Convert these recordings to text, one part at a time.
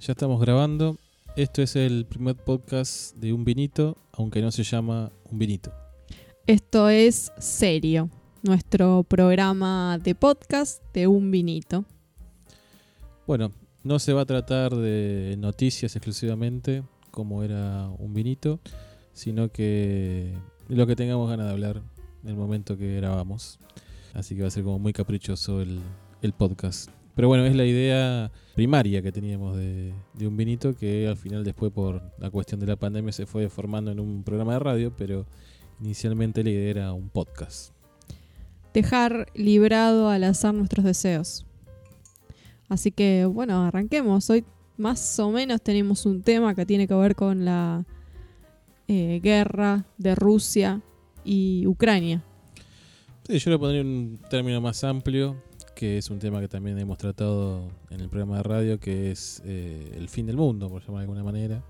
Ya estamos grabando. Esto es el primer podcast de Un Vinito, aunque no se llama Un Vinito. Esto es Serio, nuestro programa de podcast de Un Vinito. Bueno, no se va a tratar de noticias exclusivamente, como era Un Vinito, sino que lo que tengamos ganas de hablar en el momento que grabamos. Así que va a ser como muy caprichoso el, el podcast. Pero bueno, es la idea primaria que teníamos de, de, un vinito que al final después por la cuestión de la pandemia se fue formando en un programa de radio, pero inicialmente la idea era un podcast. Dejar librado al azar nuestros deseos. Así que bueno, arranquemos. Hoy más o menos tenemos un tema que tiene que ver con la eh, guerra de Rusia y Ucrania. Sí, yo le pondría un término más amplio, que es un tema que también hemos tratado en el programa de radio, que es eh, el fin del mundo, por llamar de alguna manera.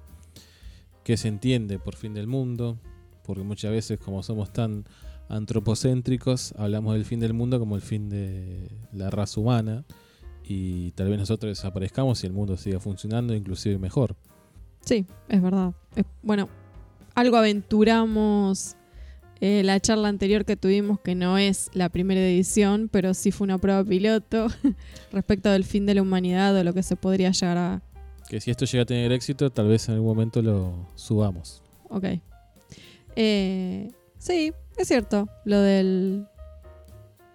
Que se entiende por fin del mundo, porque muchas veces como somos tan antropocéntricos, hablamos del fin del mundo como el fin de la raza humana, y tal vez nosotros desaparezcamos y el mundo siga funcionando, inclusive mejor. Sí, es verdad. Bueno, algo aventuramos eh, la charla anterior que tuvimos, que no es la primera edición, pero sí fue una prueba piloto respecto del fin de la humanidad o lo que se podría llegar a... Que si esto llega a tener éxito, tal vez en algún momento lo subamos. Ok. Eh, sí, es cierto. Lo del,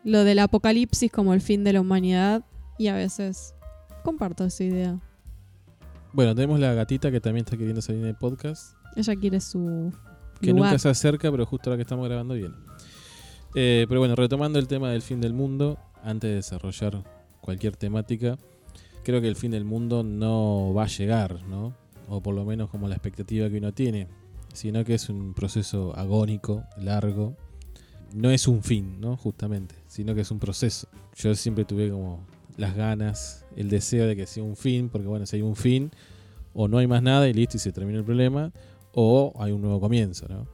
lo del apocalipsis como el fin de la humanidad y a veces comparto esa idea. Bueno, tenemos la gatita que también está queriendo salir en el podcast. Ella quiere su que lugar. nunca se acerca, pero justo ahora que estamos grabando viene. Eh, pero bueno, retomando el tema del fin del mundo, antes de desarrollar cualquier temática, creo que el fin del mundo no va a llegar, ¿no? O por lo menos como la expectativa que uno tiene, sino que es un proceso agónico, largo. No es un fin, ¿no? Justamente, sino que es un proceso. Yo siempre tuve como las ganas, el deseo de que sea un fin, porque bueno, si hay un fin, o no hay más nada y listo y se termina el problema, o hay un nuevo comienzo, ¿no?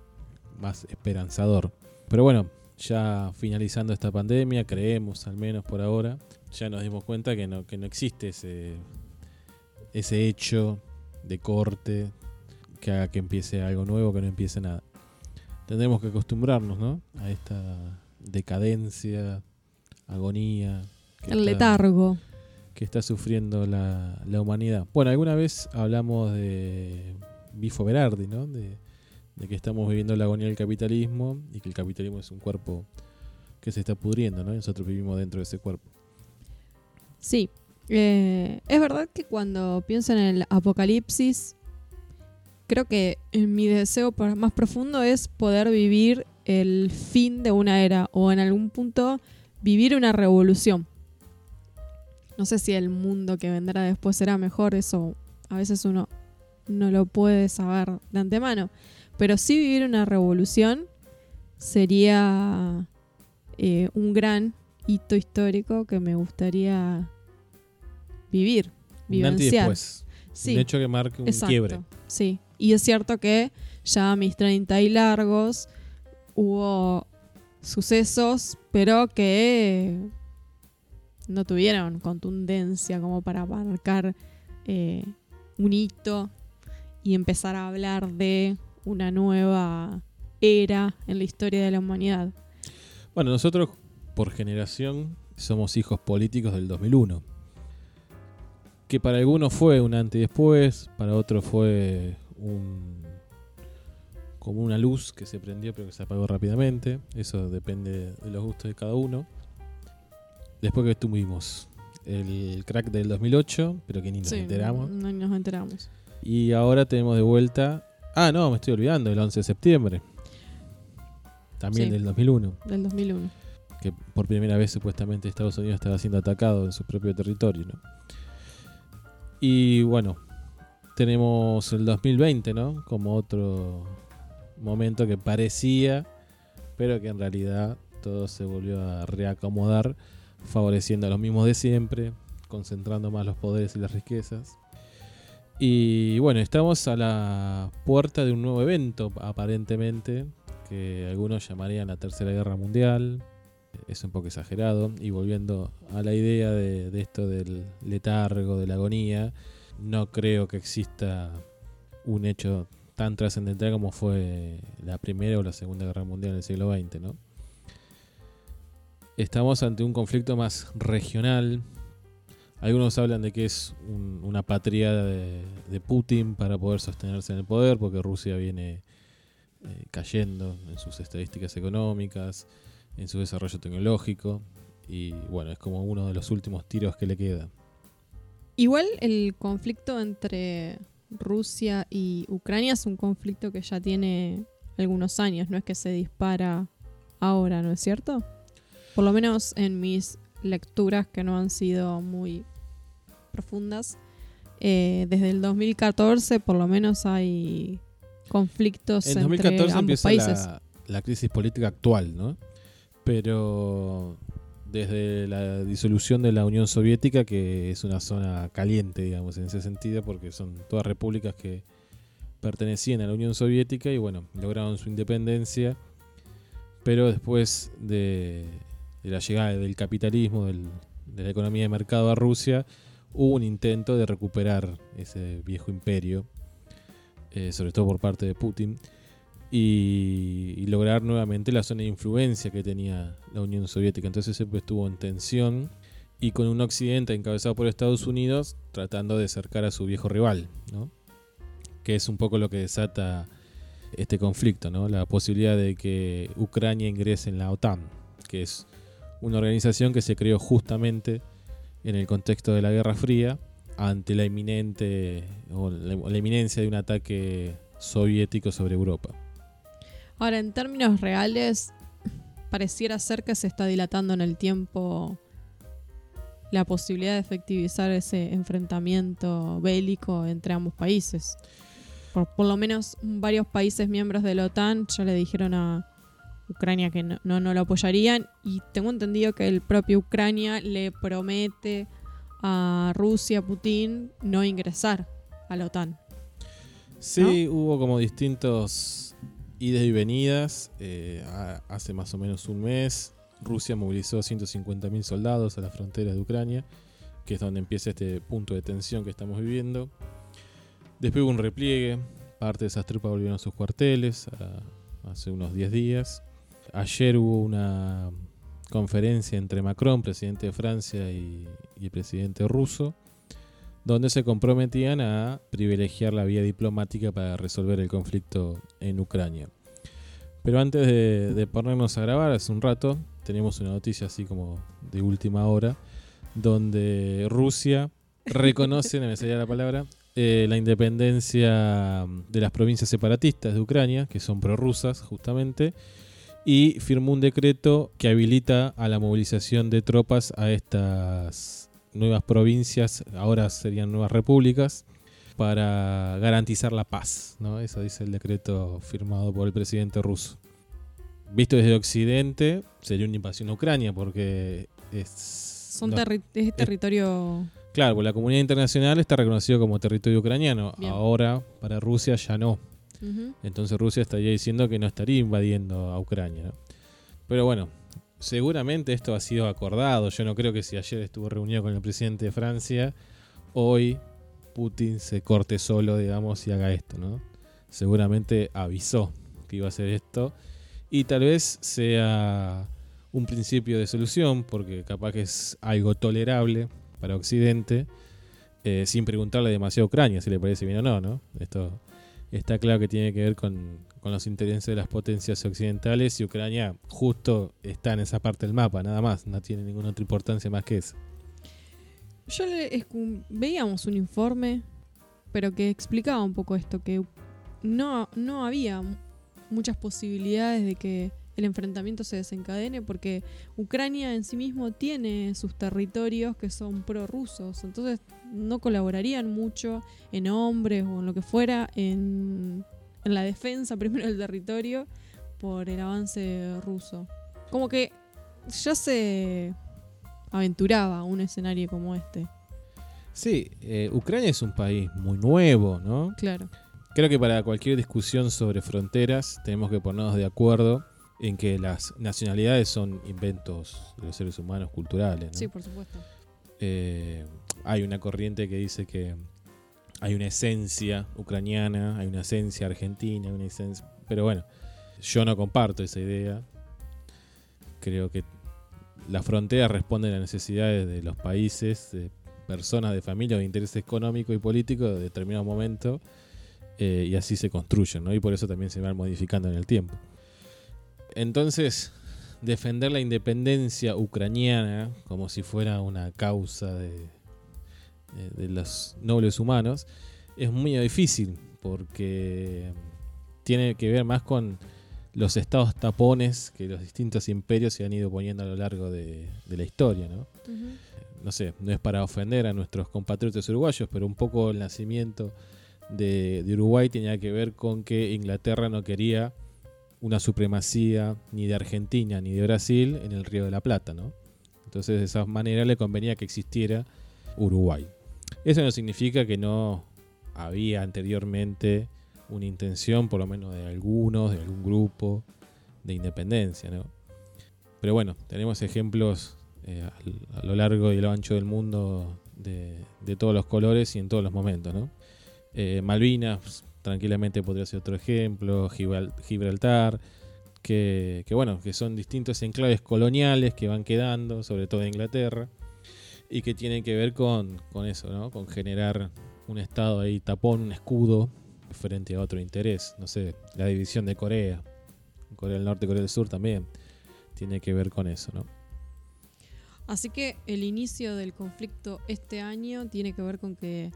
Más esperanzador. Pero bueno, ya finalizando esta pandemia, creemos al menos por ahora, ya nos dimos cuenta que no, que no existe ese, ese hecho de corte que haga que empiece algo nuevo, que no empiece nada. Tendremos que acostumbrarnos, ¿no? A esta decadencia, agonía. El letargo. Que está sufriendo la, la humanidad. Bueno, alguna vez hablamos de Bifo Berardi, ¿no? De, que estamos viviendo la agonía del capitalismo y que el capitalismo es un cuerpo que se está pudriendo, ¿no? Y nosotros vivimos dentro de ese cuerpo. Sí, eh, es verdad que cuando pienso en el apocalipsis, creo que mi deseo más profundo es poder vivir el fin de una era o en algún punto vivir una revolución. No sé si el mundo que vendrá después será mejor, eso a veces uno no lo puede saber de antemano. Pero sí vivir una revolución sería eh, un gran hito histórico que me gustaría vivir, vivenciar. Un antes sí, un hecho que marque un exacto, quiebre. Sí, y es cierto que ya a mis 30 y largos hubo sucesos, pero que no tuvieron contundencia como para marcar eh, un hito y empezar a hablar de una nueva era en la historia de la humanidad. Bueno, nosotros por generación somos hijos políticos del 2001. Que para algunos fue un antes y después, para otros fue un como una luz que se prendió pero que se apagó rápidamente. Eso depende de los gustos de cada uno. Después que tuvimos el crack del 2008, pero que ni nos sí, enteramos. No nos enteramos. Y ahora tenemos de vuelta. Ah, no, me estoy olvidando, el 11 de septiembre. También Sí. del 2001. Del 2001. Que por primera vez supuestamente Estados Unidos estaba siendo atacado en su propio territorio, ¿no? Y bueno, tenemos el 2020, ¿no? Como otro momento que parecía, pero que en realidad todo se volvió a reacomodar, favoreciendo a los mismos de siempre, concentrando más los poderes y las riquezas. Y bueno, estamos a la puerta de un nuevo evento, aparentemente, que algunos llamarían la Tercera Guerra Mundial. Es un poco exagerado. Y volviendo a la idea de, esto del letargo, de la agonía, no creo que exista un hecho tan trascendental como fue la Primera o la Segunda Guerra Mundial en el siglo XX, ¿no? Estamos ante un conflicto más regional. Algunos hablan de que es una patria de, Putin para poder sostenerse en el poder, porque Rusia viene eh, cayendo en sus estadísticas económicas, en su desarrollo tecnológico, y bueno, es como uno de los últimos tiros que le queda. Igual el conflicto entre Rusia y Ucrania es un conflicto que ya tiene algunos años, no es que se dispara ahora, ¿no es cierto? Por lo menos en mis lecturas que no han sido muy profundas. Eh, desde el 2014 por lo menos hay conflictos en entre 2014 ambos países. La, la crisis política actual, ¿no? Pero desde la disolución de la Unión Soviética, que es una zona caliente, digamos, en ese sentido, porque son todas repúblicas que pertenecían a la Unión Soviética y bueno, lograron su independencia, pero después de, la llegada del capitalismo, de la economía de mercado a Rusia, hubo un intento de recuperar ese viejo imperio, eh, sobre todo por parte de Putin y, lograr nuevamente la zona de influencia que tenía la Unión Soviética. Entonces siempre estuvo en tensión y con un occidente encabezado por Estados Unidos tratando de acercar a su viejo rival, ¿no? que es un poco lo que desata este conflicto, ¿no? la posibilidad de que Ucrania ingrese en la OTAN, que es una organización que se creó justamente en el contexto de la Guerra Fría ante la inminente o la inminencia de un ataque soviético sobre Europa. Ahora, en términos reales, pareciera ser que se está dilatando en el tiempo la posibilidad de efectivizar ese enfrentamiento bélico entre ambos países. Por, lo menos varios países miembros de la OTAN ya le dijeron a Ucrania que no, no, lo apoyarían y tengo entendido que el propio Ucrania le promete a Rusia, Putin, no ingresar a la OTAN. Sí, hubo como distintos idas y venidas. Eh, hace más o menos un mes, Rusia movilizó 150.000 soldados a la frontera de Ucrania, que es donde empieza este punto de tensión que estamos viviendo. Después hubo un repliegue, parte de esas tropas volvieron a sus cuarteles hace unos 10 días. Ayer hubo una conferencia entre Macron, presidente de Francia, y, el presidente ruso, donde se comprometían a privilegiar la vía diplomática para resolver el conflicto en Ucrania. Pero antes de, ponernos a grabar, hace un rato, tenemos una noticia así como de última hora, donde Rusia reconoce, no me salía la palabra, eh, la independencia de las provincias separatistas de Ucrania, que son prorrusas justamente, y firmó un decreto que habilita a la movilización de tropas a estas nuevas provincias, ahora serían nuevas repúblicas, para garantizar la paz. ¿no? Eso dice el decreto firmado por el presidente ruso. Visto desde Occidente, sería una invasión a Ucrania, porque es. Son territorio. claro, pues la comunidad internacional está reconocido como territorio ucraniano. Ahora, para Rusia, ya no. Entonces Rusia estaría diciendo que no estaría invadiendo a Ucrania. Pero bueno, seguramente esto ha sido acordado. Yo no creo que si ayer estuvo reunido con el presidente de Francia, hoy Putin se corte solo, digamos, y haga esto, ¿no? Seguramente avisó que iba a hacer esto y tal vez sea un principio de solución, porque capaz que es algo tolerable para Occidente, eh, sin preguntarle demasiado a Ucrania si le parece bien o no, ¿no? Esto está claro que tiene que ver con, los intereses de las potencias occidentales y Ucrania justo está en esa parte del mapa, nada más, no tiene ninguna otra importancia más que eso. Yo le, veíamos un informe, pero que explicaba un poco esto, que no, no había muchas posibilidades de que el enfrentamiento se desencadene porque Ucrania en sí mismo tiene sus territorios que son prorrusos, entonces no colaborarían mucho en hombres o en lo que fuera en, en la defensa primero del territorio por el avance ruso. Como que ya se aventuraba un escenario como este. Sí, eh, Ucrania es un país muy nuevo, ¿no? Claro. Creo que para cualquier discusión sobre fronteras tenemos que ponernos de acuerdo en que las nacionalidades son inventos de los seres humanos culturales. Sí, por supuesto. Eh, hay una corriente que dice que hay una esencia ucraniana, hay una esencia argentina, una esencia... Pero bueno, yo no comparto esa idea. Creo que las fronteras responden a necesidades de los países, de personas, de familias, de intereses económicos y políticos de determinado momento. Eh, y así se construyen, ¿no? Y por eso también se van modificando en el tiempo. Entonces, defender la independencia ucraniana como si fuera una causa de, de los nobles humanos es muy difícil porque tiene que ver más con los estados tapones que los distintos imperios se han ido poniendo a lo largo de, la historia, ¿no? No sé, no es para ofender a nuestros compatriotas uruguayos, pero un poco el nacimiento de, Uruguay tenía que ver con que Inglaterra no quería una supremacía ni de Argentina ni de Brasil en el Río de la Plata, ¿no? Entonces de esa manera le convenía que existiera Uruguay. Eso no significa que no había anteriormente una intención, por lo menos de algunos, de algún grupo, de independencia, ¿no? Pero bueno, tenemos ejemplos eh, a, lo largo y a lo ancho del mundo de, todos los colores y en todos los momentos, ¿no? Eh, Malvinas, tranquilamente podría ser otro ejemplo, Gibraltar, que, bueno, que son distintos enclaves coloniales que van quedando, sobre todo en Inglaterra, y que tienen que ver con, con eso, ¿no? Con generar un estado ahí tapón, un escudo frente a otro interés. No sé, la división de Corea, Corea del Norte, Corea del Sur también, tiene que ver con eso, ¿no? Así que el inicio del conflicto este año tiene que ver con que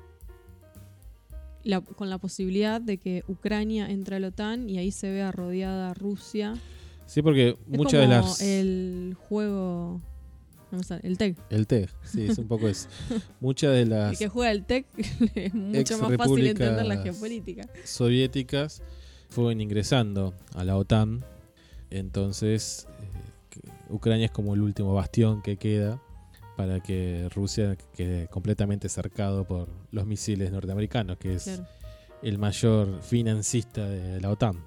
con la posibilidad de que Ucrania entre a la OTAN y ahí se vea rodeada Rusia. Sí, porque muchas de las el juego el TEC. El TEC, sí, es un poco eso. Muchas de las. El que juega el TEC es mucho más fácil entender la geopolítica. Soviéticas fueron ingresando a la OTAN. Entonces, eh, Ucrania es como el último bastión que queda para que Rusia quede completamente cercado por los misiles norteamericanos, que es el mayor financista de la OTAN.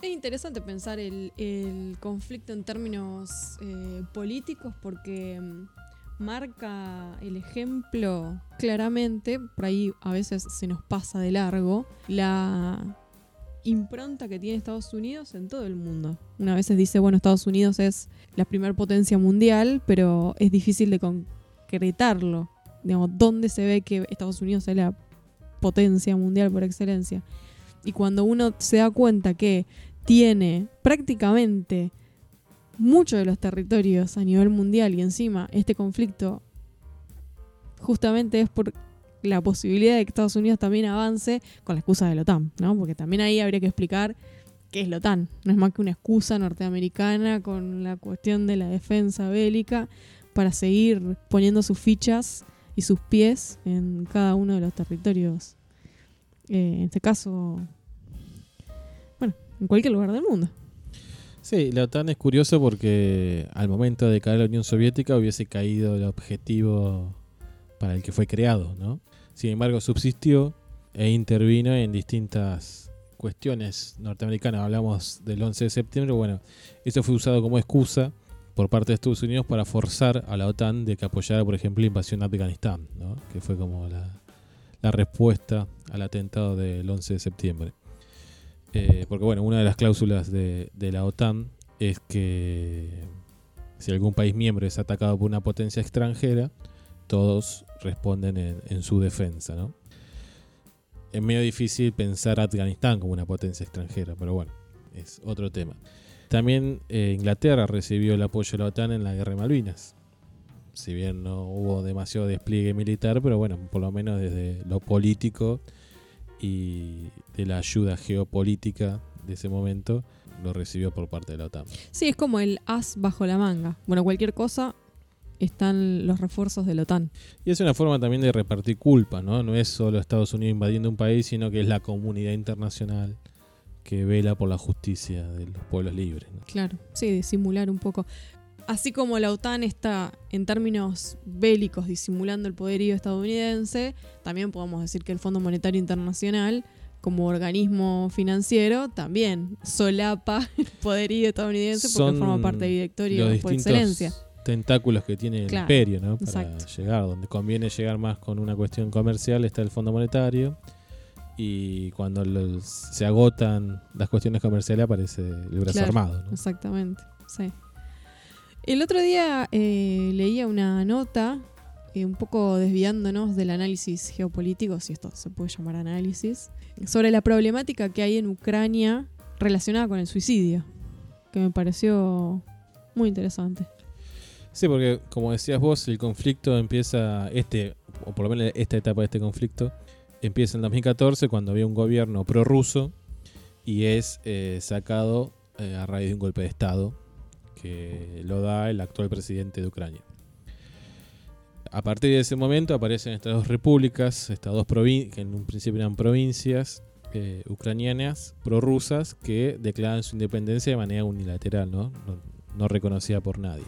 Es interesante pensar el, conflicto en términos eh, políticos porque mm, marca el ejemplo claramente, por ahí a veces se nos pasa de largo, la impronta que tiene Estados Unidos en todo el mundo. Una vez dice, bueno, Estados Unidos es la primera potencia mundial, pero es difícil de concretarlo. Digamos, ¿dónde se ve que Estados Unidos es la potencia mundial por excelencia? Y cuando uno se da cuenta que tiene prácticamente muchos de los territorios a nivel mundial y encima este conflicto justamente es por la posibilidad de que Estados Unidos también avance con la excusa de la OTAN, ¿no? Porque también ahí habría que explicar qué es la OTAN. No es más que una excusa norteamericana con la cuestión de la defensa bélica para seguir poniendo sus fichas y sus pies en cada uno de los territorios. Eh, en este caso, en cualquier lugar del mundo. Sí, la OTAN es curioso porque al momento de caer la Unión Soviética hubiese caído el objetivo para el que fue creado, ¿no? Sin embargo, subsistió e intervino en distintas cuestiones norteamericanas. Hablamos del 11 de septiembre, bueno, eso fue usado como excusa por parte de Estados Unidos para forzar a la OTAN de que apoyara, por ejemplo, la invasión de Afganistán, ¿no? que fue como la, respuesta al atentado del 11 de septiembre. Eh, porque bueno, una de las cláusulas de, la OTAN es que si algún país miembro es atacado por una potencia extranjera, todos responden en, su defensa, ¿no? Es medio difícil pensar a Afganistán como una potencia extranjera, pero bueno, es otro tema. También eh, Inglaterra recibió el apoyo de la OTAN en la guerra de Malvinas. Si bien no hubo demasiado despliegue militar, pero bueno, por lo menos desde lo político y de la ayuda geopolítica de ese momento lo recibió por parte de la OTAN. Sí, es como el as bajo la manga. Bueno, cualquier cosa están los refuerzos de la OTAN. Y es una forma también de repartir culpa, ¿no? No es solo Estados Unidos invadiendo un país, sino que es la comunidad internacional que vela por la justicia de los pueblos libres. Claro, sí, de simular un poco así como la OTAN está en términos bélicos disimulando el poderío estadounidense, también podemos decir que el Fondo Monetario Internacional, como organismo financiero, también solapa el poderío estadounidense porque forma parte del directorio por excelencia. Tentáculos que tiene el imperio, ¿no? Para exacto. llegar, donde conviene llegar más con una cuestión comercial está el Fondo Monetario y cuando los- se agotan las cuestiones comerciales aparece el brazo Claro, armado, ¿no? Exactamente, sí. El otro día eh, leía una nota, eh, un poco desviándonos del análisis geopolítico, si esto se puede llamar análisis, sobre la problemática que hay en Ucrania relacionada con el suicidio, que me pareció muy interesante. Sí, porque como decías vos, el conflicto empieza, este, o por lo menos esta etapa de este conflicto, empieza en 2014 cuando había un gobierno prorruso y es eh, sacado eh, a raíz de un golpe de Estado que lo da el actual presidente de Ucrania. A partir de ese momento aparecen estas dos repúblicas, estas dos provincias, que en un principio eran provincias eh, ucranianas prorrusas que declaran su independencia de manera unilateral, ¿no? No, no reconocida por nadie.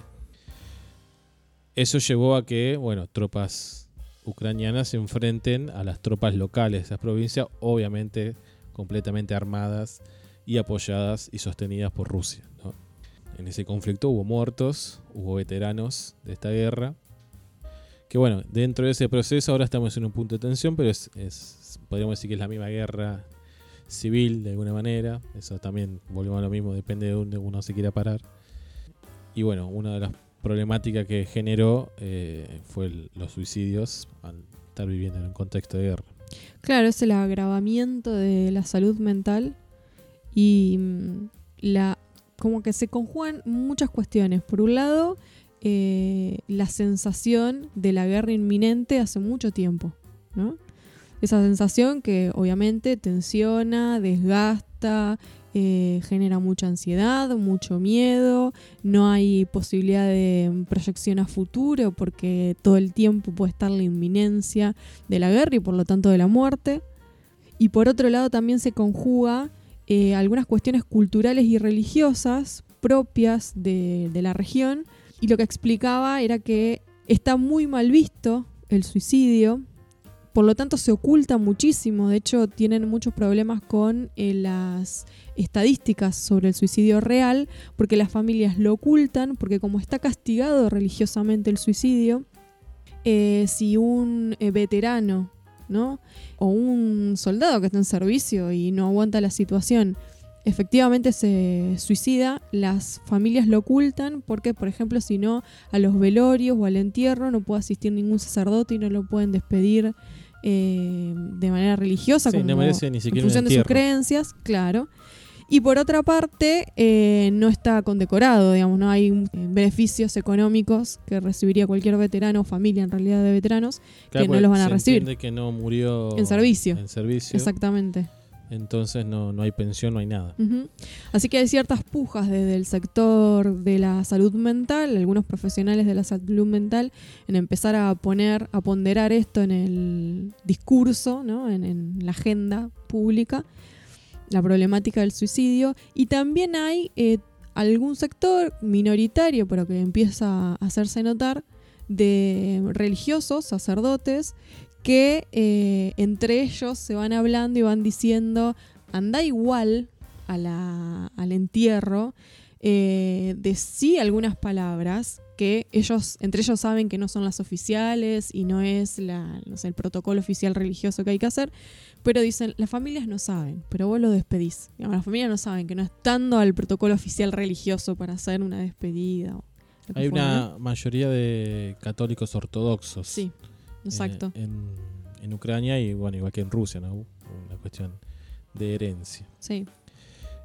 Eso llevó a que, bueno, tropas ucranianas se enfrenten a las tropas locales de esas provincias, obviamente completamente armadas y apoyadas y sostenidas por Rusia. En ese conflicto hubo muertos, hubo veteranos de esta guerra. Que bueno, dentro de ese proceso ahora estamos en un punto de tensión, pero es, podríamos decir que es la misma guerra civil de alguna manera. Eso también, volvemos a lo mismo, depende de donde uno se quiera parar. Y bueno, una de las problemáticas que generó eh, fue los suicidios al estar viviendo en un contexto de guerra. Claro, es el agravamiento de la salud mental y mm, la como que se conjugan muchas cuestiones. Por un lado, eh, la sensación de la guerra inminente hace mucho tiempo, ¿no? Esa sensación que obviamente tensiona, desgasta, eh, genera mucha ansiedad, mucho miedo, no hay posibilidad de proyección a futuro porque todo el tiempo puede estar la inminencia de la guerra y por lo tanto de la muerte. Y por otro lado también se conjuga eh, algunas cuestiones culturales y religiosas propias de, de la región. Y lo que explicaba era que está muy mal visto el suicidio, por lo tanto se oculta muchísimo. De hecho, tienen muchos problemas con eh, las estadísticas sobre el suicidio real, porque las familias lo ocultan, porque como está castigado religiosamente el suicidio, eh, si un eh, veterano ¿no? o un soldado que está en servicio y no aguanta la situación efectivamente se suicida, las familias lo ocultan porque, por ejemplo, si no, a los velorios o al entierro no puede asistir ningún sacerdote y no lo pueden despedir eh, de manera religiosa, Sí, como no merece ni en siquiera función de sus creencias, claro. Y por otra parte, eh, no está condecorado, digamos, no hay eh, beneficios económicos que recibiría cualquier veterano o familia en realidad de veteranos Claro, que no los van a se recibir. que no murió En servicio. En servicio. Exactamente. Entonces no, no hay pensión, no hay nada. Así que hay ciertas pujas desde el sector de la salud mental, algunos profesionales de la salud mental, en empezar a poner, a ponderar esto en el discurso, ¿no? en, en la agenda pública, la problemática del suicidio. Y también hay eh, algún sector minoritario, pero que empieza a hacerse notar, de religiosos, sacerdotes, que eh, entre ellos se van hablando y van diciendo, anda igual a la- al entierro, eh, decí algunas palabras que ellos, entre ellos saben que no son las oficiales y no es la, no sé, el protocolo oficial religioso que hay que hacer, pero dicen, las familias no saben, pero vos lo despedís. Digamos, las familias no saben que no estando al protocolo oficial religioso para hacer una despedida. o Hay una mayoría de católicos ortodoxos. Sí, exacto. eh, en, en Ucrania y bueno, igual que en Rusia, ¿no? Una cuestión de herencia. sí,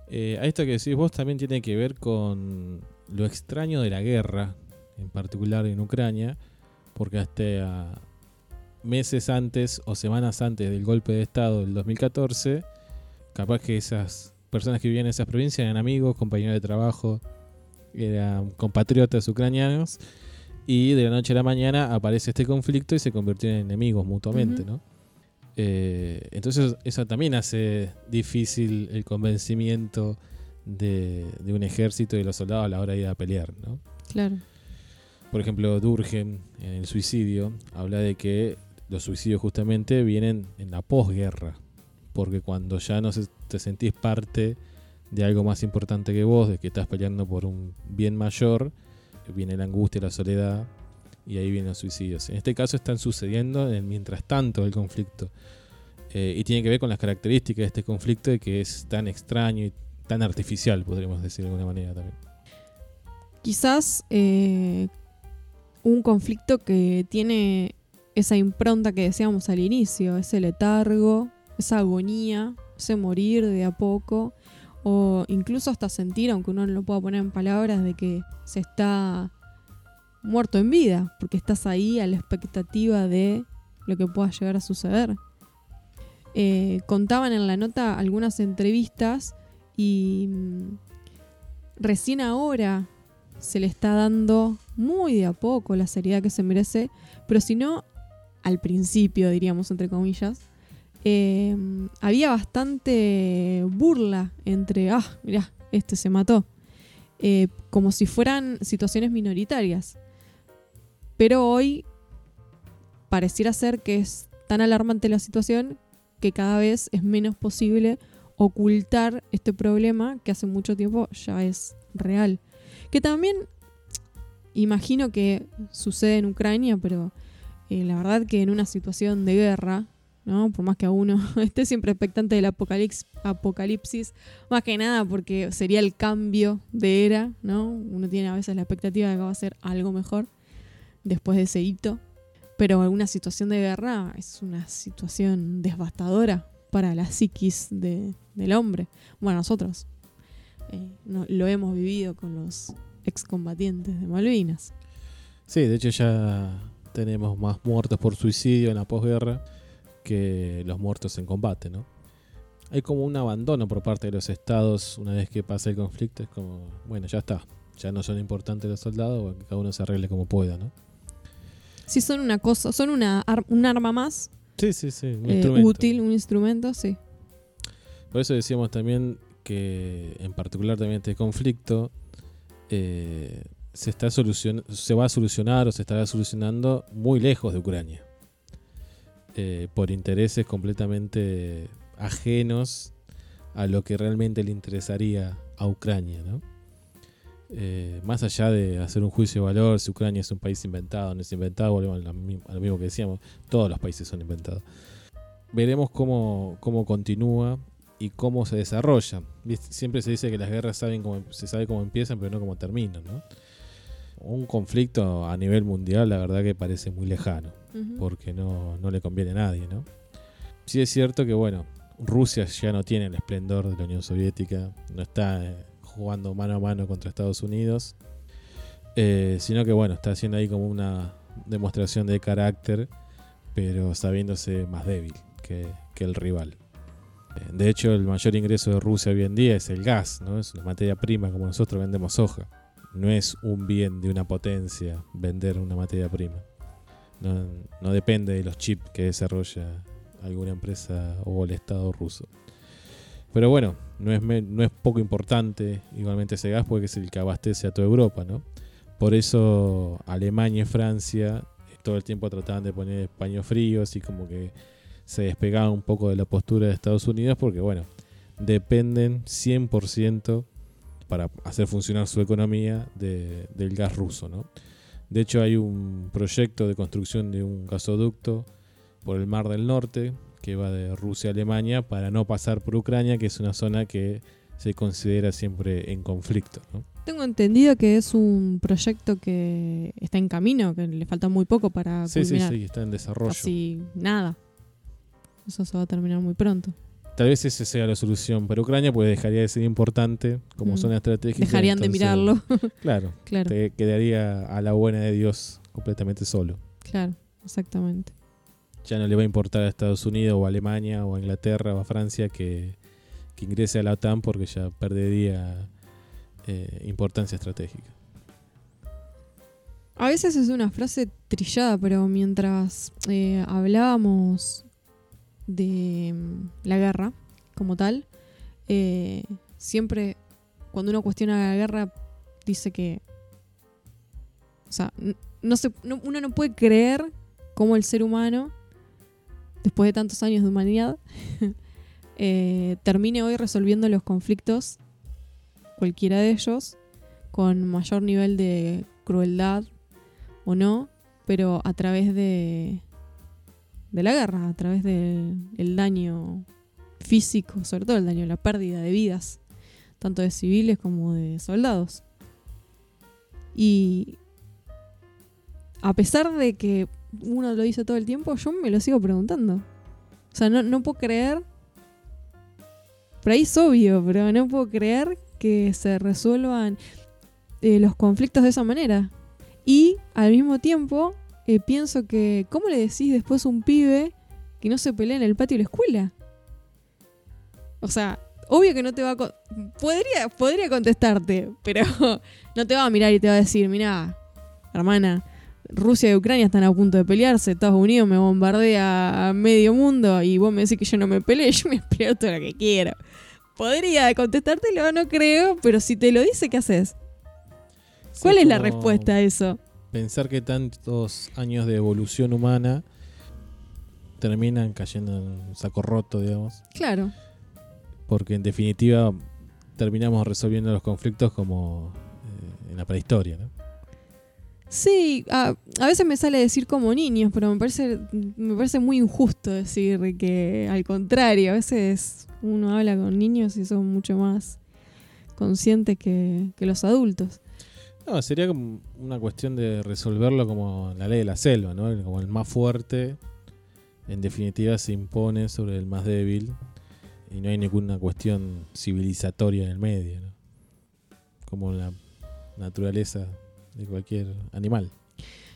Eh, a esto que decís vos también tiene que ver con lo extraño de la guerra, en particular en Ucrania, porque hasta meses antes o semanas antes del golpe de Estado del 2014, capaz que esas personas que vivían en esas provincias eran amigos, compañeros de trabajo, eran compatriotas ucranianos, y de la noche a la mañana aparece este conflicto y se convirtieron en enemigos mutuamente. ¿no? Eh, entonces eso también hace difícil el convencimiento de, de un ejército y de los soldados a la hora de ir a pelear, ¿no? claro. Por ejemplo, Durgen, en el suicidio, habla de que los suicidios justamente vienen en la posguerra, porque cuando ya no se- te sentís parte de algo más importante que vos, de que estás peleando por un bien mayor, viene la angustia, la soledad y ahí vienen los suicidios. En este caso están sucediendo en mientras tanto el conflicto. Eh, y tiene que ver con las características de este conflicto de que es tan extraño y tan artificial, podríamos decir de alguna manera también. Quizás eh, un conflicto que tiene esa impronta que decíamos al inicio, ese letargo, esa agonía, ese morir de a poco, o incluso hasta sentir, aunque uno no lo pueda poner en palabras, de que se está muerto en vida, porque estás ahí a la expectativa de lo que pueda llegar a suceder. Eh, contaban en la nota algunas entrevistas y mm, recién ahora se le está dando muy de a poco la seriedad que se merece, pero si no, al principio, diríamos entre comillas, eh, había bastante burla entre, ah, mirá, este se mató, eh, como si fueran situaciones minoritarias. Pero hoy pareciera ser que es tan alarmante la situación que cada vez es menos posible ocultar este problema que hace mucho tiempo ya es real. Que también imagino que sucede en Ucrania, pero eh, la verdad que en una situación de guerra, ¿no? Por más que a uno esté siempre expectante del apocalipsis, más que nada porque sería el cambio de era, ¿no? Uno tiene a veces la expectativa de que va a ser algo mejor después de ese hito. Pero alguna situación de guerra es una situación devastadora para la psiquis del hombre. Bueno, nosotros eh, lo hemos vivido con los excombatientes de Malvinas. Sí, de hecho ya tenemos más muertos por suicidio en la posguerra que los muertos en combate, ¿no? Hay como un abandono por parte de los estados una vez que pasa el conflicto. Es como, bueno, ya está. Ya no son importantes los soldados, que cada uno se arregle como pueda, ¿no? Sí, son una cosa, son una un arma más. Sí, sí, sí. Un eh, útil, un instrumento, sí. Por eso decíamos también que en particular también este conflicto eh, se, está se va a solucionar o se estará solucionando muy lejos de Ucrania. Eh, por intereses completamente ajenos a lo que realmente le interesaría a Ucrania. ¿no? Eh, más allá de hacer un juicio de valor, si Ucrania es un país inventado o no es inventado, volvemos a lo mismo que decíamos, todos los países son inventados. Veremos cómo, cómo continúa y cómo se desarrolla. Siempre se dice que las guerras saben cómo, se sabe cómo empiezan, pero no cómo terminan. Un conflicto a nivel mundial, la verdad que parece muy lejano, porque no, no, le conviene a nadie. ¿no? Sí es cierto que, bueno, Rusia ya no tiene el esplendor de la Unión Soviética, no está eh, jugando mano a mano contra Estados Unidos, eh, sino que bueno, está haciendo ahí como una demostración de carácter, pero sabiéndose más débil que, el rival. Eh, de hecho, el mayor ingreso de Rusia hoy en día es el gas, ¿no? Es una materia prima como nosotros vendemos soja. No es un bien de una potencia vender una materia prima. No, depende de los chips que desarrolla alguna empresa o el Estado ruso. Pero bueno, no es, no es poco importante igualmente ese gas porque es el que abastece a toda Europa, ¿no? Por eso Alemania y Francia todo el tiempo trataban de poner paños fríos y como que se despegaban un poco de la postura de Estados Unidos porque, bueno, dependen 100% para hacer funcionar su economía del gas ruso, ¿no? De hecho, hay un proyecto de construcción de un gasoducto por el Mar del Norte que va de Rusia a Alemania para no pasar por Ucrania, que es una zona que se considera siempre en conflicto. Tengo entendido que es un proyecto que está en camino, que le falta muy poco para sí, Sí, sí, está en desarrollo. Casi nada. Eso se va a terminar muy pronto. Tal vez esa sea la solución para Ucrania, pues dejaría de ser importante como mm. zona estratégica. Dejarían de mirarlo. claro, claro. Te quedaría a la buena de Dios completamente solo. Claro, exactamente ya no le va a importar a Estados Unidos o a Alemania o a Inglaterra o a Francia que, ingrese a la OTAN porque ya perdería eh, importancia estratégica. A veces es una frase trillada, pero mientras eh, hablábamos de la guerra como tal, eh, siempre cuando uno cuestiona la guerra dice que, o sea, no se, uno no puede creer cómo el ser humano después de tantos años de humanidad, eh, termine hoy resolviendo los conflictos, cualquiera de ellos, con mayor nivel de crueldad o no, pero a través de, de la guerra, a través del daño físico, sobre todo el daño, la pérdida de vidas, tanto de civiles como de soldados. Y a pesar de que uno lo dice todo el tiempo, yo me lo sigo preguntando. O sea, no, no puedo creer. Por ahí es obvio, pero no puedo creer que se resuelvan eh, los conflictos de esa manera. Y al mismo tiempo, eh, pienso que, ¿cómo le decís después a un pibe que no se pelea en el patio de la escuela? O sea, obvio que no te va a... Podría, podría contestarte, pero no te va a mirar y te va a decir, mira, hermana, Rusia y Ucrania están a punto de pelearse, Estados Unidos me bombardea a medio mundo y vos me decís que yo no me peleé, yo me peleo todo lo que quiero. Podría contestártelo, no creo, pero si te lo dice, ¿qué haces? ¿Cuál es la respuesta a eso? Pensar que tantos años de evolución humana terminan cayendo en un saco roto, digamos. Claro. Porque en definitiva terminamos resolviendo los conflictos como eh, en la prehistoria, ¿no? Sí, a, veces me sale decir como niños, pero me parece, me parece muy injusto decir que al contrario, a veces uno habla con niños y son mucho más conscientes que, los adultos. No, sería como una cuestión de resolverlo como la ley de la selva, ¿no? Como el más fuerte, en definitiva, se impone sobre el más débil y no hay ninguna cuestión civilizatoria en el medio, ¿no? Como la naturaleza de cualquier animal.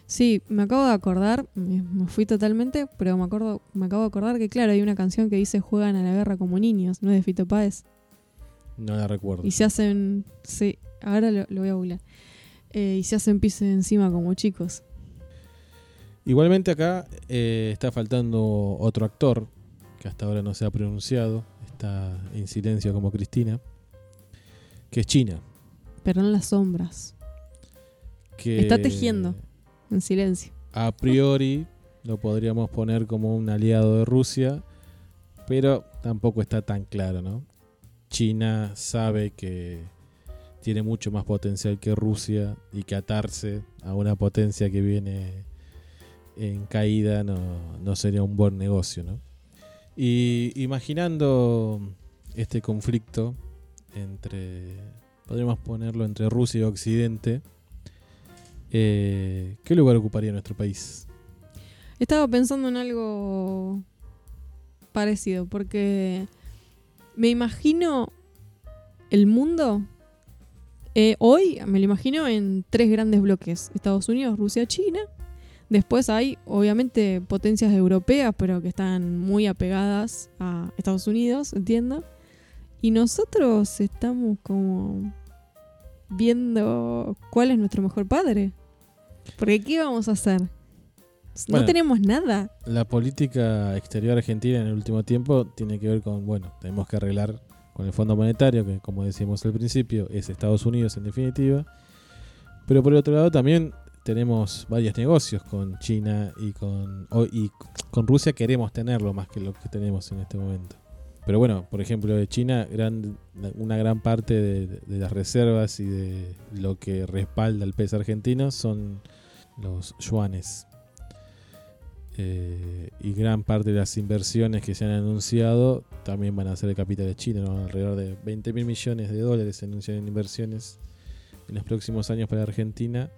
Sí, me acabo de acordar, me fui totalmente, pero me acuerdo, me acabo de acordar que claro, hay una canción que dice juegan a la guerra como niños, ¿no es de Fito Páez? No la recuerdo. Y se hacen, sí, ahora lo, voy a googlear. Eh, y se hacen pisos encima como chicos. Igualmente acá eh, está faltando otro actor que hasta ahora no se ha pronunciado, está en silencio como Cristina, que es China. Pero en las sombras. Está tejiendo en silencio. A priori lo podríamos poner como un aliado de Rusia, pero tampoco está tan claro, ¿no? China sabe que tiene mucho más potencial que Rusia y que atarse a una potencia que viene en caída no, no sería un buen negocio, ¿no? Y imaginando este conflicto entre, podríamos ponerlo entre Rusia y Occidente, eh, ¿Qué lugar ocuparía nuestro país? Estaba pensando en algo parecido, porque me imagino el mundo eh, hoy, me lo imagino en tres grandes bloques, Estados Unidos, Rusia, China. Después hay, obviamente, potencias europeas, pero que están muy apegadas a Estados Unidos, entiendo. Y nosotros estamos como viendo cuál es nuestro mejor padre. Porque ¿qué vamos a hacer? No tenemos nada. La política exterior argentina en el último tiempo tiene que ver con, bueno, tenemos que arreglar con el Fondo Monetario, que como decíamos al principio, es Estados Unidos en definitiva. Pero por el otro lado también tenemos varios negocios con China y con, y con Rusia queremos tenerlo más que lo que tenemos en este momento. Pero bueno, por ejemplo, de China, gran, una gran parte de, las reservas y de lo que respalda el peso argentino son los yuanes. Eh, y gran parte de las inversiones que se han anunciado también van a ser de capital de China, alrededor de 20 mil millones de dólares se anuncian en inversiones en los próximos años para Argentina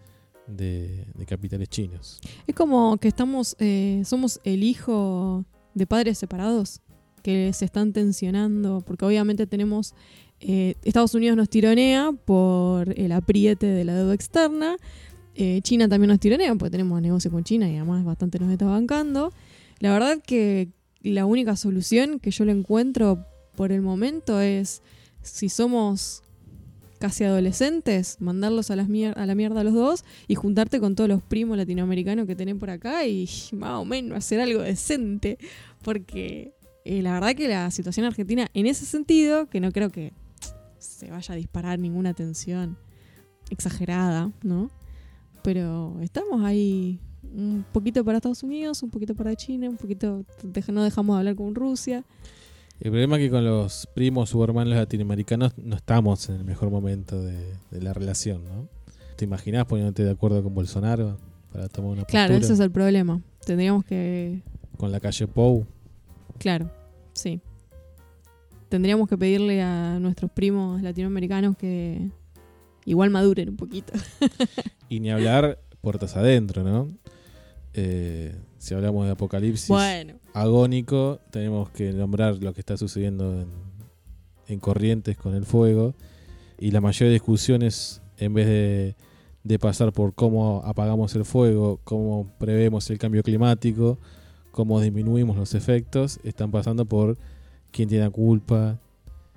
de, capitales chinos. Es como que estamos, eh, somos el hijo de padres separados que se están tensionando, porque obviamente tenemos, eh, Estados Unidos nos tironea por el apriete de la deuda externa, eh, China también nos tironea, porque tenemos negocio con China y además bastante nos está bancando. La verdad que la única solución que yo le encuentro por el momento es, si somos casi adolescentes, mandarlos a, la mierda a los dos y juntarte con todos los primos latinoamericanos que tenés por acá y más o menos hacer algo decente. Porque eh, la verdad que la situación argentina, en ese sentido, que no creo que se vaya a disparar ninguna tensión exagerada, ¿no? Pero estamos ahí un poquito para Estados Unidos, un poquito para China, un poquito no dejamos de hablar con Rusia. El problema es que con los primos o hermanos latinoamericanos no estamos en el mejor momento de, la relación, ¿no? ¿Te imaginás poniéndote de acuerdo con Bolsonaro para tomar una Claro, postura? ese es el problema. Tendríamos que... Con la calle Pou. Claro, sí. Tendríamos que pedirle a nuestros primos latinoamericanos que igual maduren un poquito. Y ni hablar puertas adentro, ¿no? Eh, si hablamos de apocalipsis Bueno, agónico, tenemos que nombrar lo que está sucediendo en, en Corrientes con el fuego. Y la mayor discusión es, en vez de, de pasar por cómo apagamos el fuego, cómo prevemos el cambio climático, cómo disminuimos los efectos, están pasando por quién tiene la culpa,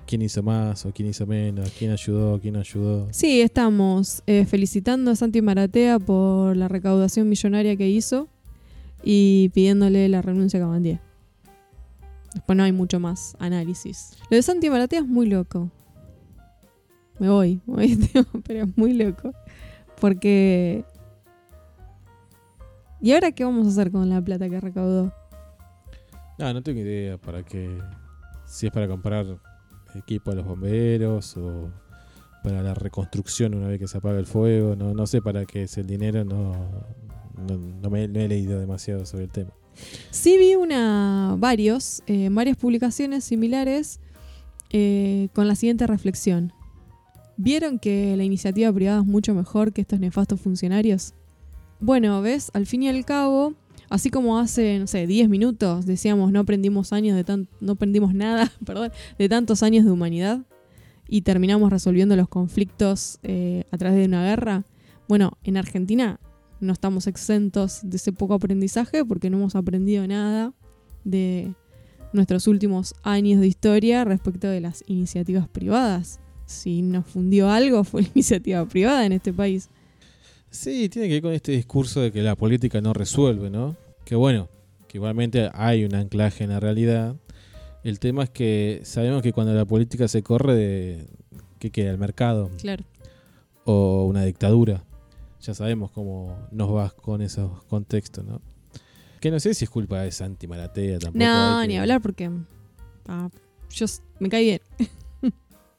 quién hizo más o quién hizo menos, quién ayudó, quién no ayudó. sí, estamos eh, felicitando a Santi Maratea por la recaudación millonaria que hizo y pidiéndole la renuncia a Cabandier. Después no hay mucho más análisis. Lo de Santi Maratea es muy loco. Me voy, me voy pero es muy loco. Porque... ¿Y ahora qué vamos a hacer con la plata que recaudó? No, no tengo idea para qué. Si es para comprar equipo a los bomberos o para la reconstrucción una vez que se apaga el fuego. No, no sé para qué es el dinero, no, no, he leído demasiado sobre el tema. Sí vi una, varios, eh, varias publicaciones similares eh, con la siguiente reflexión. ¿Vieron que la iniciativa privada es mucho mejor que estos nefastos funcionarios? Bueno, ves, al fin y al cabo, así como hace, no sé, 10 minutos decíamos no aprendimos años de tan, no aprendimos nada, perdón, de tantos años de humanidad y terminamos resolviendo los conflictos eh, a través de una guerra. Bueno, en Argentina no estamos exentos de ese poco aprendizaje porque no hemos aprendido nada de nuestros últimos años de historia respecto de las iniciativas privadas. Si nos fundió algo fue la iniciativa privada en este país. Sí, tiene que ver con este discurso de que la política no resuelve, ¿no? Que bueno, que igualmente hay un anclaje en la realidad. El tema es que sabemos que cuando la política se corre de... ¿Qué queda? ¿El mercado? Claro. o una dictadura. Ya sabemos cómo nos va con esos contextos, ¿no? Que no sé si es culpa de Santi Maratea tampoco. No, que- ni hablar porque ah, yo me cae bien.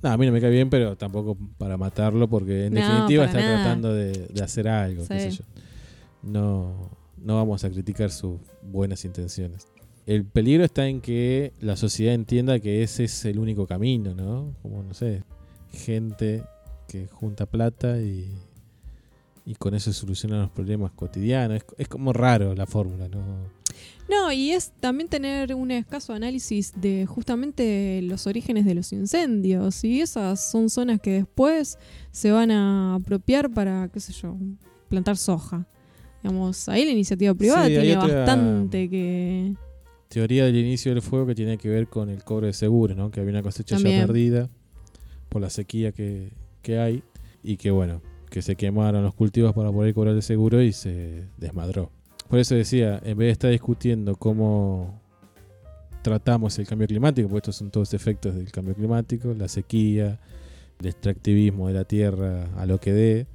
No, a mí no me cae bien, pero tampoco para matarlo, porque en No, definitiva está nada. tratando de, de hacer algo, qué sé yo. No, no vamos a criticar sus buenas intenciones. El peligro está en que la sociedad entienda que ese es el único camino, ¿no? Como, no sé, gente que junta plata y, y con eso soluciona los problemas cotidianos. Es, es como raro la fórmula, ¿no? No, y es también tener un escaso análisis de justamente los orígenes de los incendios. Y esas son zonas que después se van a apropiar para, qué sé yo, plantar soja. Digamos, ahí la iniciativa privada Sí, tiene bastante que... Teoría del inicio del fuego que tiene que ver con el cobro de seguros, ¿no? Que había una cosecha ya perdida por la sequía que, que hay y que, bueno, que se quemaron los cultivos para poder cobrar el seguro y se desmadró. Por eso decía, en vez de estar discutiendo cómo tratamos el cambio climático, porque estos son todos efectos del cambio climático, la sequía, el extractivismo de la tierra a lo que dé,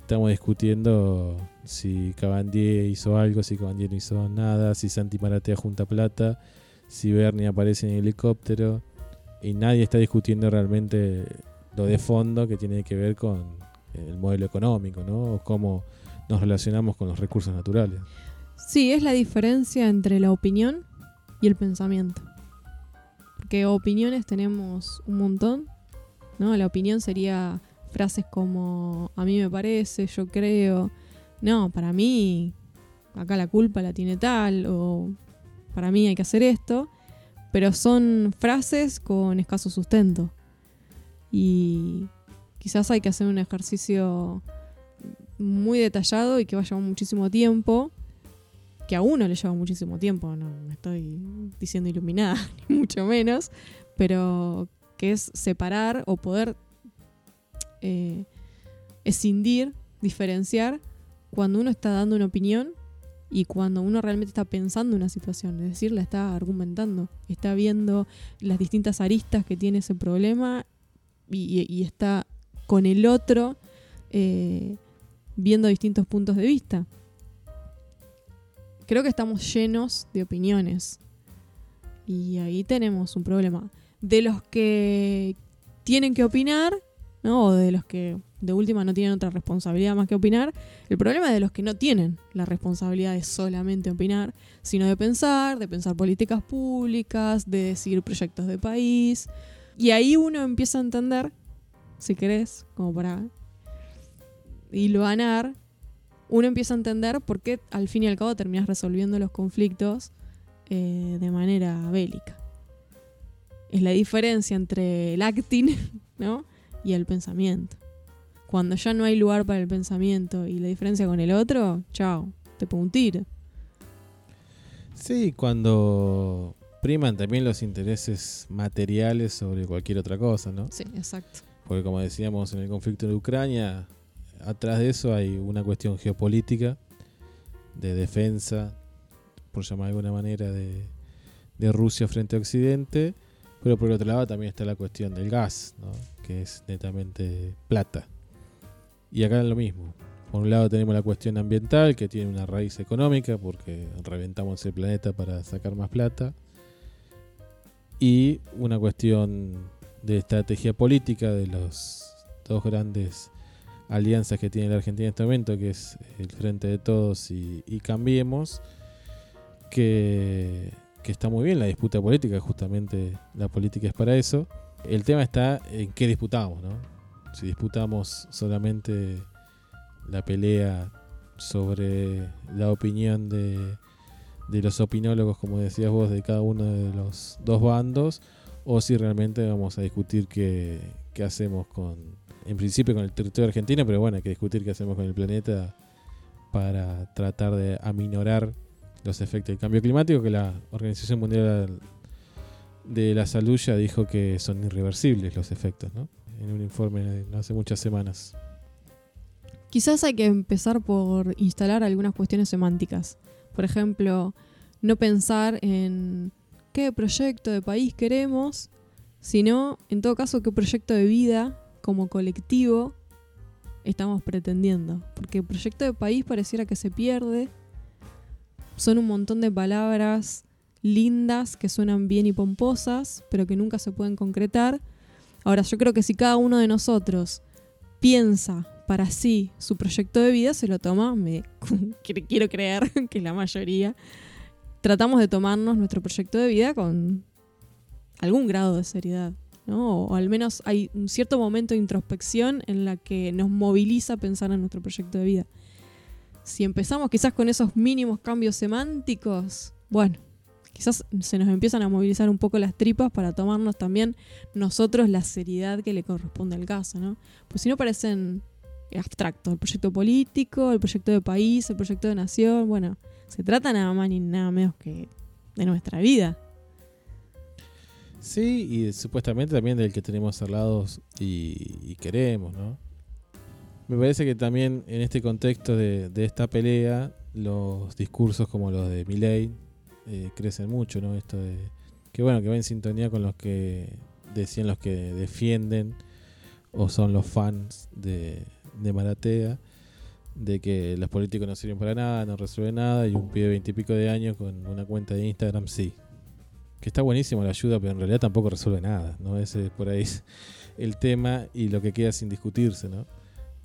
estamos discutiendo si Cabandier hizo algo, si Cabandier no hizo nada, si Santi Maratea junta plata, si Bernie aparece en helicóptero, y nadie está discutiendo realmente lo de fondo que tiene que ver con el modelo económico, ¿no? Cómo nos relacionamos con los recursos naturales. Sí, es la diferencia entre la opinión y el pensamiento. Porque opiniones tenemos un montón, ¿no? La opinión sería frases como a mí me parece, yo creo, no, para mí acá la culpa la tiene tal o para mí hay que hacer esto, pero son frases con escaso sustento. Y quizás hay que hacer un ejercicio muy detallado y que va a llevar muchísimo tiempo que a uno le lleva muchísimo tiempo, no me estoy diciendo iluminada, ni mucho menos, pero que es separar o poder eh, escindir, diferenciar cuando uno está dando una opinión y cuando uno realmente está pensando una situación, es decir, la está argumentando, está viendo las distintas aristas que tiene ese problema y, está con el otro eh, viendo distintos puntos de vista creo que estamos llenos de opiniones. Y ahí tenemos un problema. De los que tienen que opinar, ¿no? O de los que de última no tienen otra responsabilidad más que opinar. El problema es de los que no tienen la responsabilidad de solamente opinar, sino de pensar, de pensar políticas públicas, de decidir proyectos de país. Y ahí uno empieza a entender, si querés, como para ganar, uno empieza a entender por qué al fin y al cabo terminas resolviendo los conflictos eh, de manera bélica. Es la diferencia entre el acting ¿no? y el pensamiento. Cuando ya no hay lugar para el pensamiento y la diferencia con el otro, chao, te pongo un tiro. Sí, cuando priman también los intereses materiales sobre cualquier otra cosa, ¿no? Sí, exacto. Porque como decíamos en el conflicto de Ucrania, atrás de eso hay una cuestión geopolítica, de defensa, por llamar de alguna manera, de, Rusia frente a Occidente, pero por otro lado también está la cuestión del gas, que es netamente plata. Y acá es lo mismo. Por un lado tenemos la cuestión ambiental, que tiene una raíz económica, porque reventamos el planeta para sacar más plata. Y una cuestión de estrategia política de los dos grandes alianzas que tiene la Argentina en este momento, que es el Frente de Todos y, Cambiemos, que, que está muy bien la disputa política, justamente la política es para eso. El tema está en qué disputamos, ¿no? si disputamos solamente la pelea sobre la opinión de, los opinólogos, como decías vos, de cada uno de los dos bandos, o si realmente vamos a discutir qué, qué hacemos con, en principio con el territorio argentino, pero bueno, hay que discutir qué hacemos con el planeta para tratar de aminorar los efectos del cambio climático, que la Organización Mundial de la Salud ya dijo que son irreversibles los efectos, ¿no? en un informe hace muchas semanas. Quizás hay que empezar por instalar algunas cuestiones semánticas. Por ejemplo, no pensar en qué proyecto de país queremos, sino, en todo caso, qué proyecto de vida como colectivo estamos pretendiendo. Porque el proyecto de país pareciera que se pierde. Son un montón de palabras lindas que suenan bien y pomposas, pero que nunca se pueden concretar Ahora, yo creo que si cada uno de nosotros piensa para sí su proyecto de vida, se lo toma, me, quiero creer que la mayoría, tratamos de tomarnos nuestro proyecto de vida con algún grado de seriedad. ¿no? O al menos hay un cierto momento de introspección en la que nos moviliza pensar en nuestro proyecto de vida. Si empezamos quizás con esos mínimos cambios semánticos, bueno, quizás se nos empiezan a movilizar un poco las tripas para tomarnos también nosotros la seriedad que le corresponde al caso, ¿no? Pues si no parecen abstractos, el proyecto político, el proyecto de país, el proyecto de nación, bueno, se trata nada más ni nada menos que de nuestra vida. Sí, y supuestamente también del que tenemos al lado y, queremos, ¿no? Me parece que también en este contexto de, esta pelea, los discursos como los de Milley eh, crecen mucho, ¿no? Esto de que bueno, que va en sintonía con los que decían los que defienden o son los fans de, de Maratea, de que los políticos no sirven para nada, no resuelven nada, y un pibe de veintipico de años con una cuenta de Instagram sí. Que está buenísimo la ayuda, pero en realidad tampoco resuelve nada, ¿no? Ese es por ahí el tema y lo que queda sin discutirse, ¿no?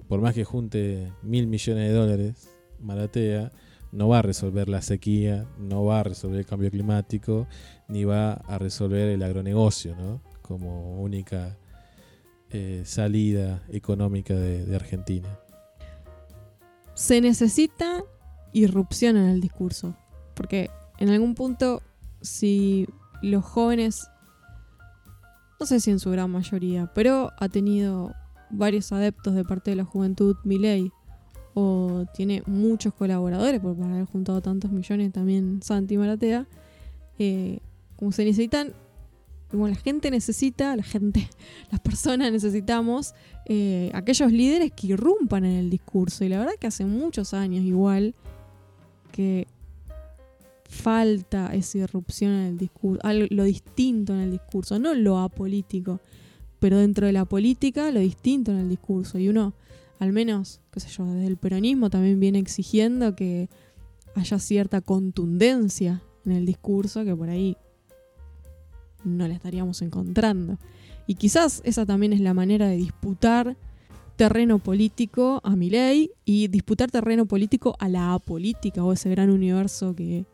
Por más que junte mil millones de dólares, Maratea, no va a resolver la sequía, no va a resolver el cambio climático, ni va a resolver el agronegocio, ¿no? Como única eh, salida económica de, Argentina. Se necesita irrupción en el discurso, porque en algún punto si los jóvenes, no sé si en su gran mayoría, pero ha tenido varios adeptos de parte de la juventud Miley o tiene muchos colaboradores, por haber juntado tantos millones también Santi Maratea, eh, como se necesitan, como la gente necesita, la gente, las personas necesitamos eh, aquellos líderes que irrumpan en el discurso. Y la verdad que hace muchos años igual que falta esa irrupción en el discurso, lo distinto en el discurso, no lo apolítico, pero dentro de la política lo distinto en el discurso. Y uno al menos, qué sé yo, desde el peronismo también viene exigiendo que haya cierta contundencia en el discurso que por ahí no la estaríamos encontrando. Y quizás esa también es la manera de disputar terreno político a mi ley y disputar terreno político a la apolítica o ese gran universo que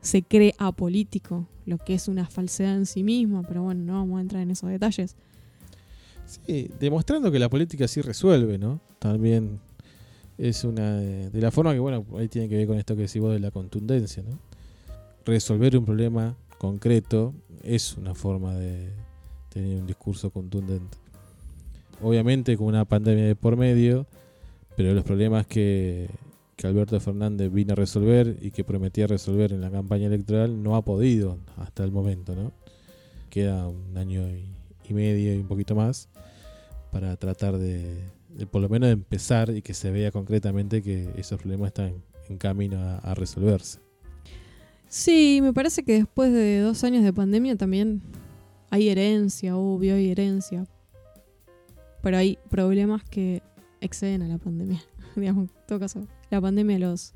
se cree apolítico, lo que es una falsedad en sí misma, pero bueno, no vamos a entrar en esos detalles. Sí, demostrando que la política sí resuelve, ¿no? También es una de, de la forma que, bueno, ahí tiene que ver con esto que decís vos de la contundencia, ¿no? Resolver un problema concreto es una forma de tener un discurso contundente. Obviamente con una pandemia de por medio, pero los problemas que, que Alberto Fernández vino a resolver y que prometía resolver en la campaña electoral no ha podido hasta el momento, ¿no? Queda un año y, medio y un poquito más para tratar de, de por lo menos empezar y que se vea concretamente que esos problemas están en camino a resolverse. Sí, me parece que después de dos años de pandemia también hay herencia, obvio, hay herencia. Pero hay problemas que exceden a la pandemia. Digamos, en todo caso, la pandemia los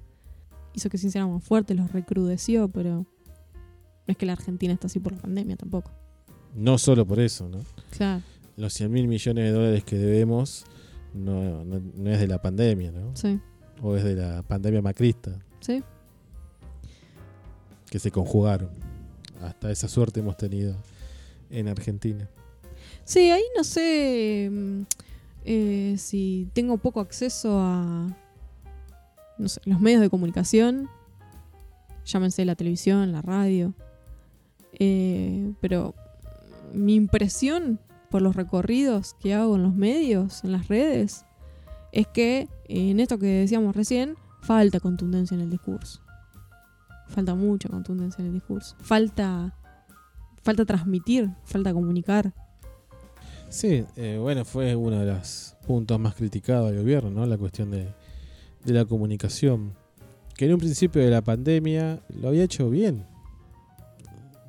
hizo que se hicieran más fuertes, los recrudeció, pero no es que la Argentina está así por la pandemia tampoco. No solo por eso, ¿no? Claro, Los 100 mil millones de dólares que debemos no, no, no es de la pandemia, ¿no? sí, O es de la pandemia macrista, sí. Que se conjugaron. Hasta esa suerte hemos tenido en Argentina. Sí, ahí no sé mm, eh, si tengo poco acceso a los medios de comunicación, llámense la televisión, la radio, eh, pero mi impresión por los recorridos que hago en los medios, en las redes, es que en esto que decíamos recién, falta contundencia en el discurso. Falta mucha contundencia en el discurso. Falta, falta transmitir, falta comunicar. Sí, eh, bueno, fue uno de los puntos más criticados del gobierno, ¿no? La cuestión de, de la comunicación. Que en un principio de la pandemia lo había hecho bien.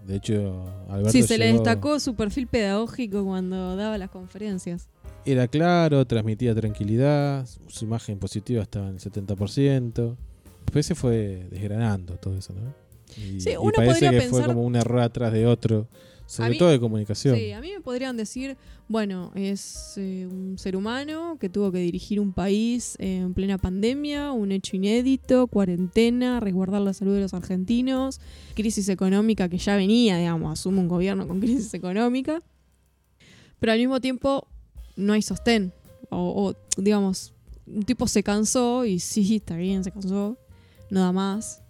De hecho, Alberto Sí, se le destacó su perfil pedagógico cuando daba las conferencias. Era claro, transmitía tranquilidad, su imagen positiva estaba en el 70%. Después se fue desgranando todo eso, ¿no? Y, Sí, y uno parece podría que fue pensar- como un error atrás de otro, sobre mí- todo de comunicación. Sí, a mí me podrían decir, bueno, es eh, un ser humano que tuvo que dirigir un país en plena pandemia, un hecho inédito, cuarentena, resguardar la salud de los argentinos, crisis económica que ya venía, digamos, asume un gobierno con crisis económica, pero al mismo tiempo no hay sostén, o, o, digamos, un tipo se cansó y sí, está bien, se cansó, nada más,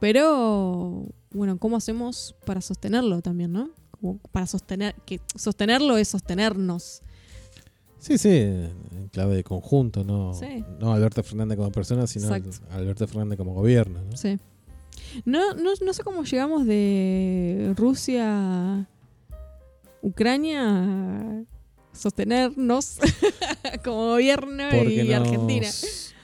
pero bueno, ¿cómo hacemos para sostenerlo también, no? Como para sostener, que sostenerlo es sostenernos. Sí, sí, en clave de conjunto, no, Sí. no Alberto Fernández como persona, sino Exacto. Alberto Fernández como gobierno. ¿no? Sí. No, no, no sé cómo llegamos de Rusia Ucrania a sostenernos como gobierno Porque y nos, Argentina.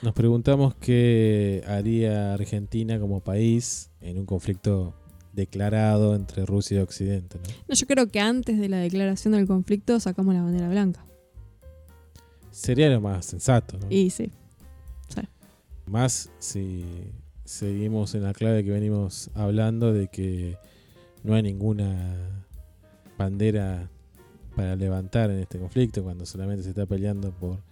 Nos preguntamos qué haría Argentina como país en un conflicto declarado entre Rusia y Occidente. ¿no? No, yo creo que antes de la declaración del conflicto sacamos la bandera blanca. Sería lo más sensato, ¿no? Y sí. Más si seguimos en la clave que venimos hablando de que no hay ninguna bandera para levantar en este conflicto cuando solamente se está peleando por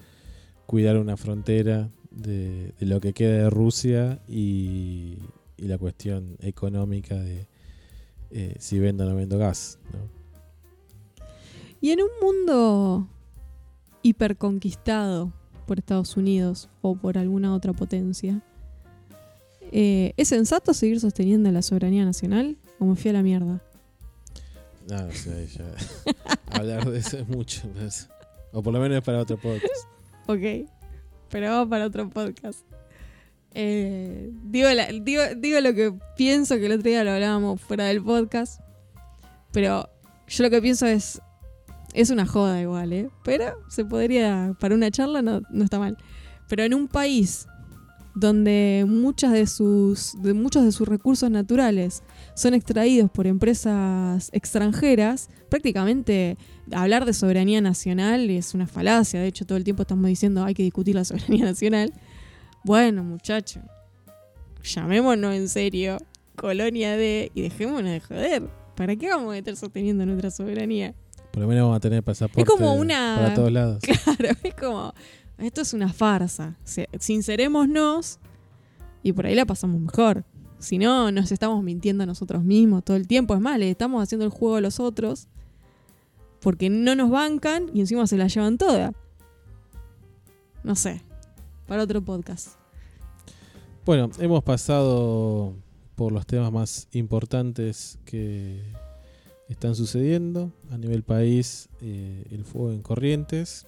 cuidar una frontera de, de lo que queda de Rusia y, y la cuestión económica de eh, si vendo o no vendo gas. ¿no? Y en un mundo hiperconquistado por Estados Unidos o por alguna otra potencia, eh, ¿es sensato seguir sosteniendo la soberanía nacional o me fui a la mierda? No, o sea, ya hablar de eso es mucho. O por lo menos es para otro podcast. Ok, pero vamos para otro podcast. Eh, digo, digo, digo lo que pienso, que el otro día lo hablábamos fuera del podcast, pero yo lo que pienso es, es una joda igual, ¿eh? Pero se podría, para una charla no, no está mal. Pero en un país donde muchas de sus, de muchos de sus recursos naturales son extraídos por empresas extranjeras, prácticamente hablar de soberanía nacional es una falacia. De hecho, todo el tiempo estamos diciendo hay que discutir la soberanía nacional. Bueno, muchacho, llamémonos en serio, colonia de, y dejémonos de joder. ¿Para qué vamos a estar sosteniendo nuestra soberanía? Por lo menos vamos a tener pasaporte como una- para todos lados. Claro, es como, esto es una farsa. Sincerémonos y por ahí la pasamos mejor. Si no, nos estamos mintiendo a nosotros mismos todo el tiempo. Es más, le estamos haciendo el juego a los otros porque no nos bancan y encima se la llevan toda. No sé, para otro podcast. Bueno, hemos pasado por los temas más importantes que están sucediendo a nivel país, eh, el fuego en Corrientes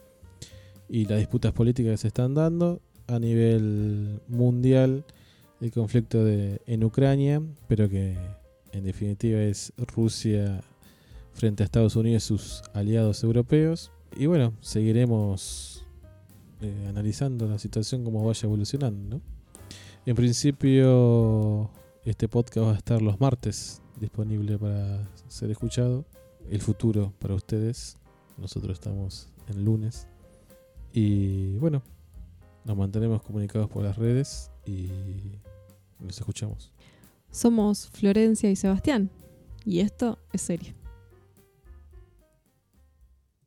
y las disputas políticas que se están dando a nivel mundial, el conflicto de, en Ucrania, pero que en definitiva es Rusia frente a Estados Unidos y sus aliados europeos. Y bueno, seguiremos eh, analizando la situación como vaya evolucionando. En principio, este podcast va a estar los martes disponible para ser escuchado. El futuro para ustedes. Nosotros estamos en lunes. Y bueno, nos mantenemos comunicados por las redes y nos escuchamos. Somos Florencia y Sebastián y esto es serio.